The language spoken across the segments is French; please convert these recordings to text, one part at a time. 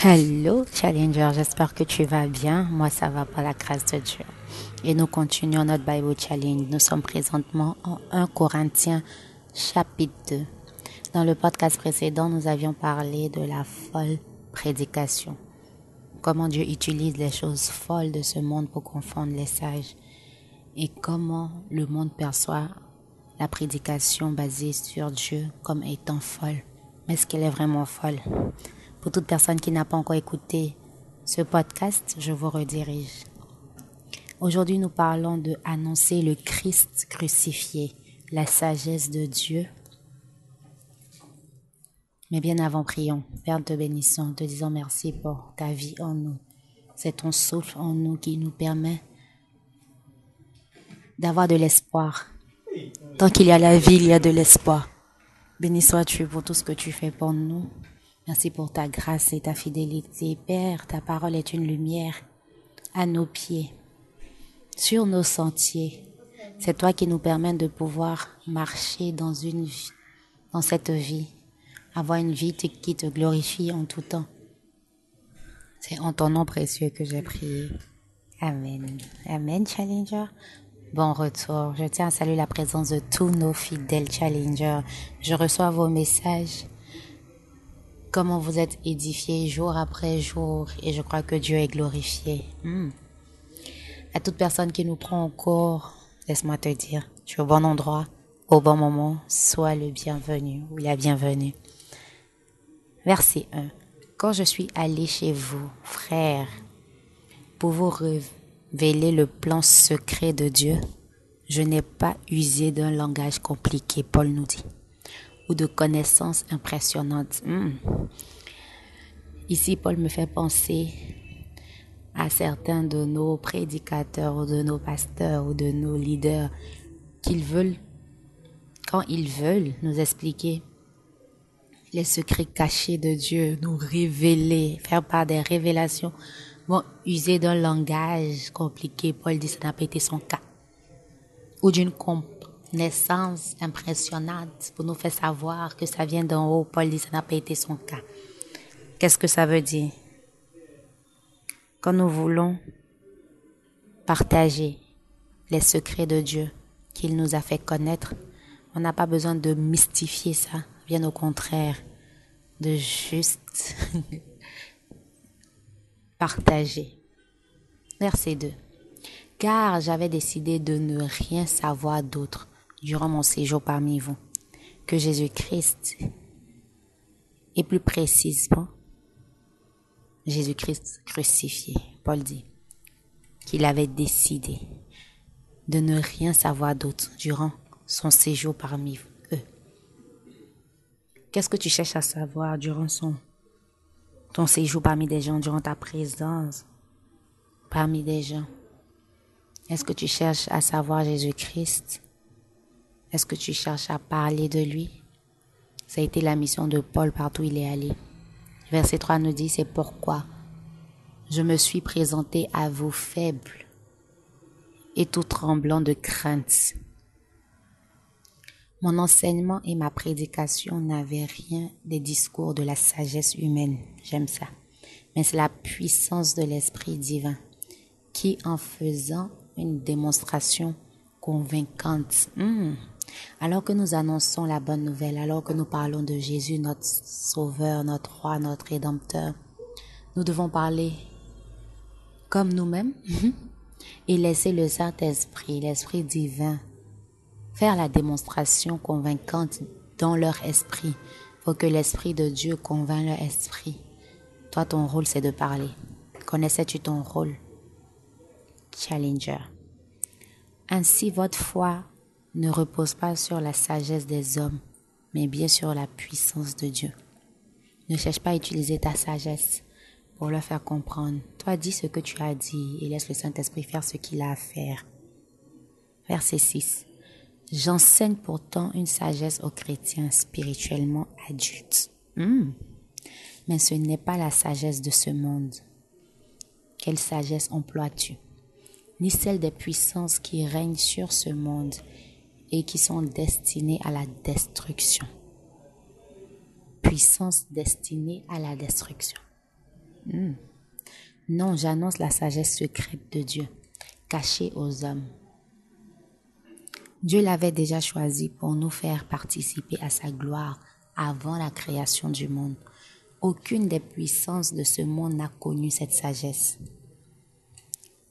Hello Challenger, j'espère que tu vas bien. Moi, ça va par la grâce de Dieu. Et nous continuons notre Bible Challenge. Nous sommes présentement en 1 Corinthiens chapitre 2. Dans le podcast précédent, nous avions parlé de la folle prédication. Comment Dieu utilise les choses folles de ce monde pour confondre les sages. Et comment le monde perçoit la prédication basée sur Dieu comme étant folle. Mais est-ce qu'elle est vraiment folle? Pour toute personne qui n'a pas encore écouté ce podcast, je vous redirige. Aujourd'hui, nous parlons de annoncer le Christ crucifié, la sagesse de Dieu. Mais bien avant, prions. Père, te bénissons, te disons merci pour ta vie en nous. C'est ton souffle en nous qui nous permet d'avoir de l'espoir. Tant qu'il y a la vie, il y a de l'espoir. Béni sois-tu pour tout ce que tu fais pour nous. Merci pour ta grâce et ta fidélité. Père, ta parole est une lumière à nos pieds, sur nos sentiers. C'est toi qui nous permets de pouvoir marcher dans une dans cette vie, avoir une vie qui te glorifie en tout temps. C'est en ton nom précieux que j'ai prié. Amen. Amen, Challenger. Bon retour. Je tiens à saluer la présence de tous nos fidèles Challengers. Je reçois vos messages comment vous êtes édifiés jour après jour et je crois que Dieu est glorifié. Hmm. À toute personne qui nous prend en cours, laisse-moi te dire, tu es au bon endroit, au bon moment, sois le bienvenu ou la bienvenue. Verset 1. Quand je suis allé chez vous, frères, pour vous révéler le plan secret de Dieu, je n'ai pas usé d'un langage compliqué, Paul nous dit ou de connaissances impressionnantes. Hmm. Ici, Paul me fait penser à certains de nos prédicateurs ou de nos pasteurs ou de nos leaders qu'ils veulent, quand ils veulent nous expliquer les secrets cachés de Dieu, nous révéler, faire part des révélations, vont user d'un langage compliqué. Paul dit ça n'a pas été son cas. Ou d'une naissance impressionnante pour nous faire savoir que ça vient d'en haut. Paul dit ça n'a pas été son cas. Qu'est-ce que ça veut dire? Quand nous voulons partager les secrets de Dieu qu'il nous a fait connaître, on n'a pas besoin de mystifier ça, bien au contraire, de juste partager. Verset 2. Car j'avais décidé de ne rien savoir d'autre durant mon séjour parmi vous que Jésus-Christ et plus précisément Jésus-Christ crucifié. Paul dit qu'il avait décidé de ne rien savoir d'autre durant son séjour parmi eux. Qu'est-ce que tu cherches à savoir durant son ton séjour parmi des gens, durant ta présence parmi des gens? Est-ce que tu cherches à savoir Jésus-Christ est-ce que tu cherches à parler de lui? Ça a été la mission de Paul partout où il est allé. Verset 3 nous dit, c'est pourquoi je me suis présenté à vous faible et tout tremblant de crainte. Mon enseignement et ma prédication n'avaient rien des discours de la sagesse humaine, j'aime ça, mais c'est la puissance de l'Esprit divin qui, en faisant une démonstration convaincante, hmm, alors que nous annonçons la bonne nouvelle, alors que nous parlons de Jésus, notre Sauveur, notre Roi, notre Rédempteur, nous devons parler comme nous-mêmes et laisser le Saint-Esprit, l'Esprit divin, faire la démonstration convaincante dans leur esprit. Faut que l'Esprit de Dieu convainc leur esprit. Toi, ton rôle, c'est de parler. Connaissais-tu ton rôle? Challenger. Ainsi, votre foi ne repose pas sur la sagesse des hommes, mais bien sur la puissance de Dieu. Ne cherche pas à utiliser ta sagesse pour leur faire comprendre. Toi, dis ce que tu as dit et laisse le Saint-Esprit faire ce qu'il a à faire. Verset 6. J'enseigne pourtant une sagesse aux chrétiens spirituellement adultes. Hmm. Mais ce n'est pas la sagesse de ce monde. Quelle sagesse emploies-tu? Ni celle des puissances qui règnent sur ce monde et qui sont destinés à la destruction. Puissance destinée à la destruction. Hmm. Non, j'annonce la sagesse secrète de Dieu, cachée aux hommes. Dieu l'avait déjà choisi pour nous faire participer à sa gloire avant la création du monde. Aucune des puissances de ce monde n'a connu cette sagesse.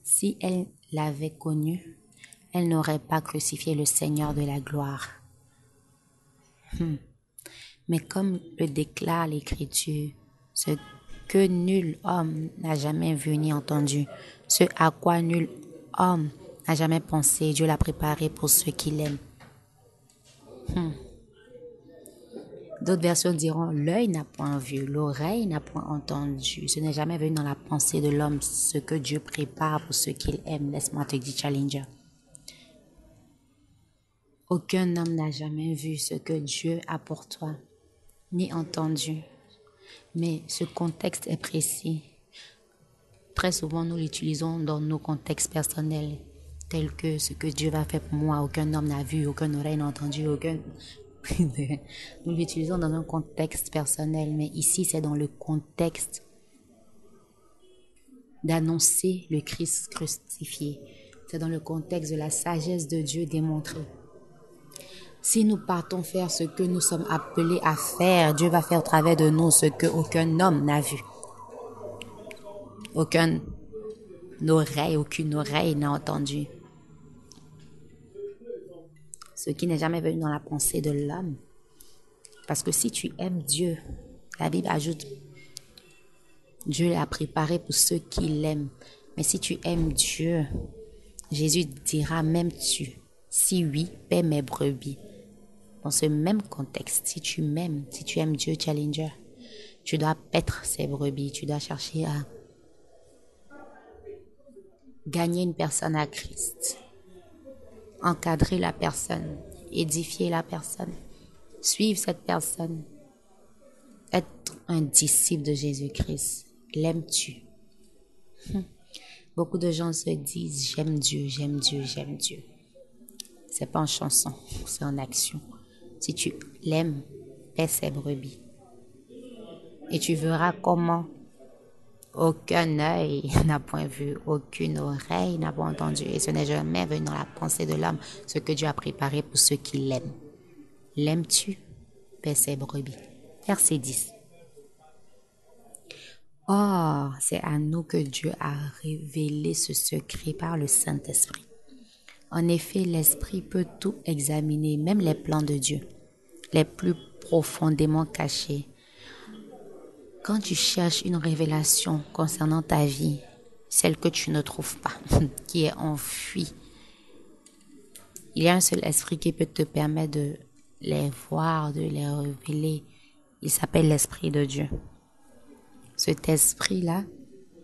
Si elle l'avait connue, elle n'aurait pas crucifié le Seigneur de la gloire. Hmm. Mais comme le déclare l'Écriture, ce que nul homme n'a jamais vu ni entendu, ce à quoi nul homme n'a jamais pensé, Dieu l'a préparé pour ceux qui l'aiment. Hmm. D'autres versions diront, l'œil n'a point vu, l'oreille n'a point entendu. Ce n'est jamais venu dans la pensée de l'homme ce que Dieu prépare pour ceux qu'il aime. Laisse-moi te dire, Challenger. Aucun homme n'a jamais vu ce que Dieu a pour toi, ni entendu. Mais ce contexte est précis. Très souvent, nous l'utilisons dans nos contextes personnels, tels que ce que Dieu va faire pour moi. Aucun homme n'a vu, aucun oreille n'a entendu, aucun... nous l'utilisons dans un contexte personnel, mais ici, c'est dans le contexte d'annoncer le Christ crucifié. C'est dans le contexte de la sagesse de Dieu démontrée. Si nous partons faire ce que nous sommes appelés à faire, Dieu va faire au travers de nous ce que aucun homme n'a vu. Aucun oreille, aucune oreille n'a entendu. Ce qui n'est jamais venu dans la pensée de l'homme. Parce que si tu aimes Dieu, la Bible ajoute, Dieu l'a préparé pour ceux qui l'aiment. Mais si tu aimes Dieu, Jésus dira, m'aimes-tu Si oui, paie mes brebis dans ce même contexte, si tu m'aimes, si tu aimes Dieu, Challenger, tu dois paître ces brebis, tu dois chercher à gagner une personne à Christ, encadrer la personne, édifier la personne, suivre cette personne, être un disciple de Jésus-Christ. L'aimes-tu? Hum. Beaucoup de gens se disent j'aime Dieu, j'aime Dieu, j'aime Dieu. C'est pas en chanson, c'est en action. Si tu l'aimes, paie ses brebis. Et tu verras comment aucun œil n'a point vu, aucune oreille n'a point entendu, et ce n'est jamais venu dans la pensée de l'homme ce que Dieu a préparé pour ceux qui l'aiment. L'aimes-tu? Paie ses brebis. Verset 10. Oh, c'est à nous que Dieu a révélé ce secret par le Saint-Esprit. En effet, l'Esprit peut tout examiner, même les plans de Dieu, les plus profondément cachés. Quand tu cherches une révélation concernant ta vie, celle que tu ne trouves pas, qui est enfuie, il y a un seul esprit qui peut te permettre de les voir, de les révéler. Il s'appelle l'Esprit de Dieu. Cet esprit-là,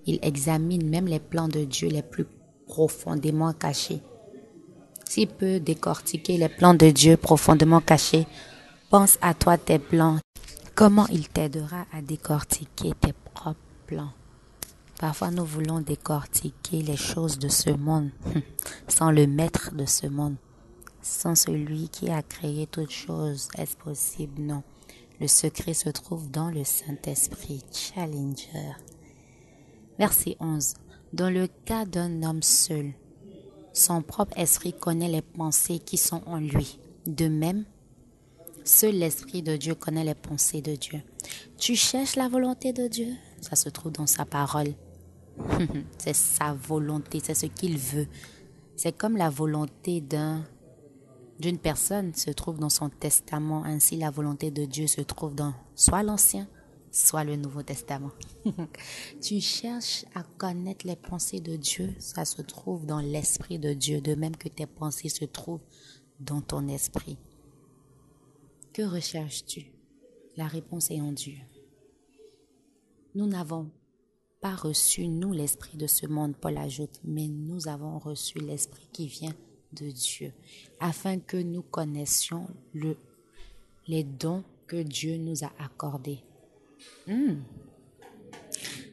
il examine même les plans de Dieu les plus profondément cachés. S'il peut décortiquer les plans de Dieu profondément cachés, pense à toi tes plans. Comment il t'aidera à décortiquer tes propres plans? Parfois nous voulons décortiquer les choses de ce monde sans le maître de ce monde, sans celui qui a créé toutes choses. Est-ce possible? Non. Le secret se trouve dans le Saint-Esprit. Challenger. Verset 11. Dans le cas d'un homme seul, son propre esprit connaît les pensées qui sont en lui. De même, seul l'Esprit de Dieu connaît les pensées de Dieu. Tu cherches la volonté de Dieu? Ça se trouve dans sa parole. c'est sa volonté, c'est ce qu'il veut. C'est comme la volonté d'un d'une personne se trouve dans son testament, ainsi la volonté de Dieu se trouve dans soit l'Ancien, soit le Nouveau Testament. tu cherches à connaître les pensées de Dieu, ça se trouve dans l'Esprit de Dieu, de même que tes pensées se trouvent dans ton esprit. Que recherches-tu? La réponse est en Dieu. Nous n'avons pas reçu, nous, l'Esprit de ce monde, Paul ajoute, mais nous avons reçu l'Esprit qui vient de Dieu, afin que nous connaissions le, les dons que Dieu nous a accordés. Hmm.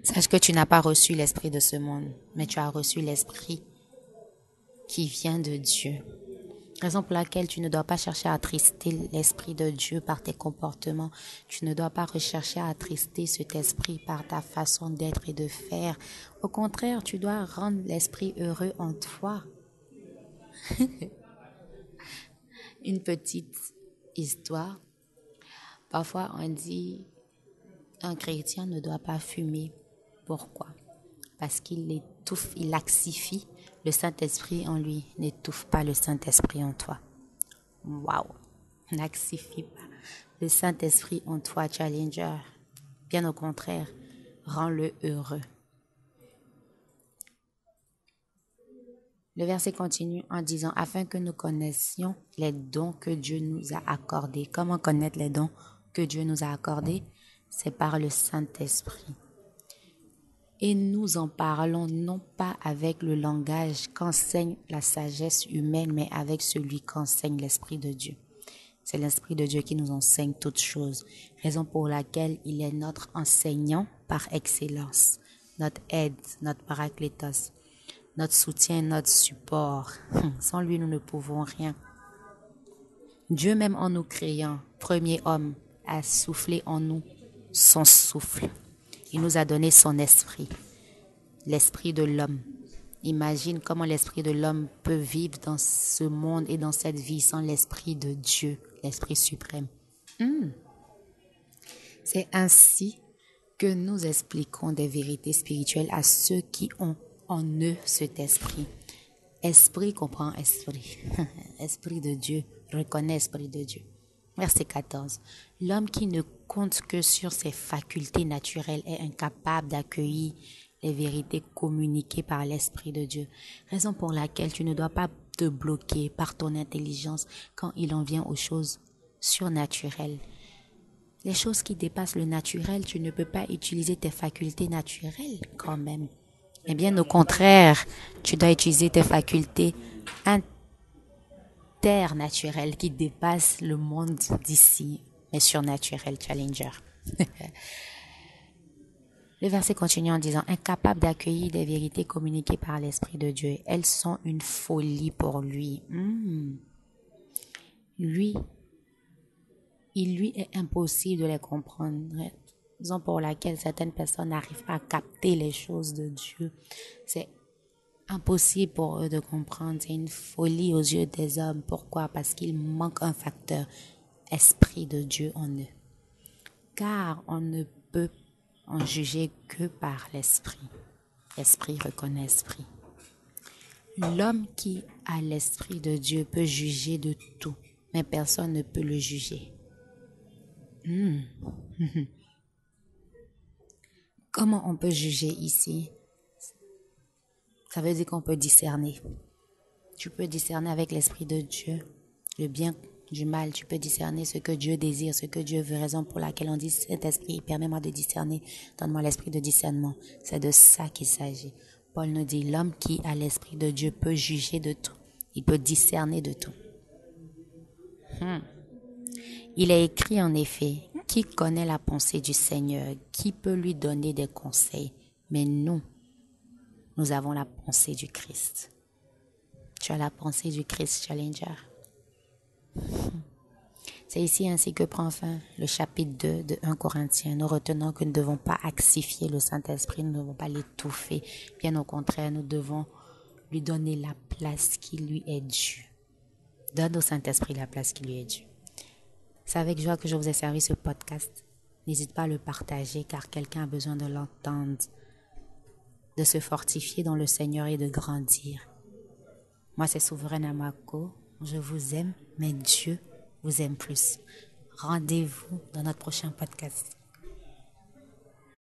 Sache que tu n'as pas reçu l'esprit de ce monde, mais tu as reçu l'esprit qui vient de Dieu, Raison pour laquelle tu ne dois pas chercher à attrister l'Esprit de Dieu par tes comportements. Tu ne dois pas rechercher à attrister cet esprit par ta façon d'être et de faire. Au contraire, tu dois rendre l'Esprit heureux en toi. Une petite histoire. Parfois, on dit un chrétien ne doit pas fumer. Pourquoi? Parce qu'il étouffe, il laxifie le Saint-Esprit en lui. N'étouffe pas le Saint-Esprit en toi. Waouh Laxifie pas le Saint-Esprit en toi, Challenger. Bien au contraire, rends-le heureux. Le verset continue en disant, afin que nous connaissions les dons que Dieu nous a accordés. Comment connaître les dons que Dieu nous a accordés? C'est par le Saint-Esprit. Et nous en parlons non pas avec le langage qu'enseigne la sagesse humaine, mais avec celui qu'enseigne l'Esprit de Dieu. C'est l'Esprit de Dieu qui nous enseigne toutes choses, raison pour laquelle il est notre enseignant par excellence, notre aide, notre paraclétos notre soutien, notre support. Sans lui, nous ne pouvons rien. Dieu même en nous créant, premier homme, a soufflé en nous son souffle. Il nous a donné son esprit, l'esprit de l'homme. Imagine comment l'esprit de l'homme peut vivre dans ce monde et dans cette vie sans l'esprit de Dieu, l'esprit suprême. Hmm. C'est ainsi que nous expliquons des vérités spirituelles à ceux qui ont en eux cet esprit. Esprit comprend esprit. esprit de Dieu reconnaît esprit de Dieu. Verset 14. L'homme qui ne compte que sur ses facultés naturelles est incapable d'accueillir les vérités communiquées par l'Esprit de Dieu. Raison pour laquelle tu ne dois pas te bloquer par ton intelligence quand il en vient aux choses surnaturelles. Les choses qui dépassent le naturel, tu ne peux pas utiliser tes facultés naturelles quand même. Eh bien, au contraire, tu dois utiliser tes facultés internaturelles qui dépassent le monde d'ici, mais surnaturel, challenger. le verset continue en disant, incapable d'accueillir des vérités communiquées par l'Esprit de Dieu, elles sont une folie pour lui. Hmm. Lui, il lui est impossible de les comprendre raison pour laquelle certaines personnes n'arrivent pas à capter les choses de Dieu. C'est impossible pour eux de comprendre. C'est une folie aux yeux des hommes. Pourquoi? Parce qu'il manque un facteur, esprit de Dieu en eux. Car on ne peut en juger que par l'esprit. Esprit reconnaît esprit. L'homme qui a l'esprit de Dieu peut juger de tout, mais personne ne peut le juger. Hmm. Comment on peut juger ici? Ça veut dire qu'on peut discerner. Tu peux discerner avec l'Esprit de Dieu le bien du mal. Tu peux discerner ce que Dieu désire, ce que Dieu veut, raison pour laquelle on dit cet esprit, permets-moi de discerner, donne-moi l'esprit de discernement. C'est de ça qu'il s'agit. Paul nous dit, l'homme qui a l'esprit de Dieu peut juger de tout. Il peut discerner de tout. Hmm. Il est écrit en effet, qui connaît la pensée du Seigneur Qui peut lui donner des conseils Mais nous, nous avons la pensée du Christ. Tu as la pensée du Christ, Challenger. C'est ici ainsi que prend fin le chapitre 2 de 1 Corinthiens. Nous retenons que nous ne devons pas axifier le Saint-Esprit, nous ne devons pas l'étouffer. Bien au contraire, nous devons lui donner la place qui lui est due. Donne au Saint-Esprit la place qui lui est due. C'est avec joie que je vous ai servi ce podcast. N'hésite pas à le partager car quelqu'un a besoin de l'entendre, de se fortifier dans le Seigneur et de grandir. Moi, c'est Souverain Amako. Je vous aime, mais Dieu vous aime plus. Rendez-vous dans notre prochain podcast.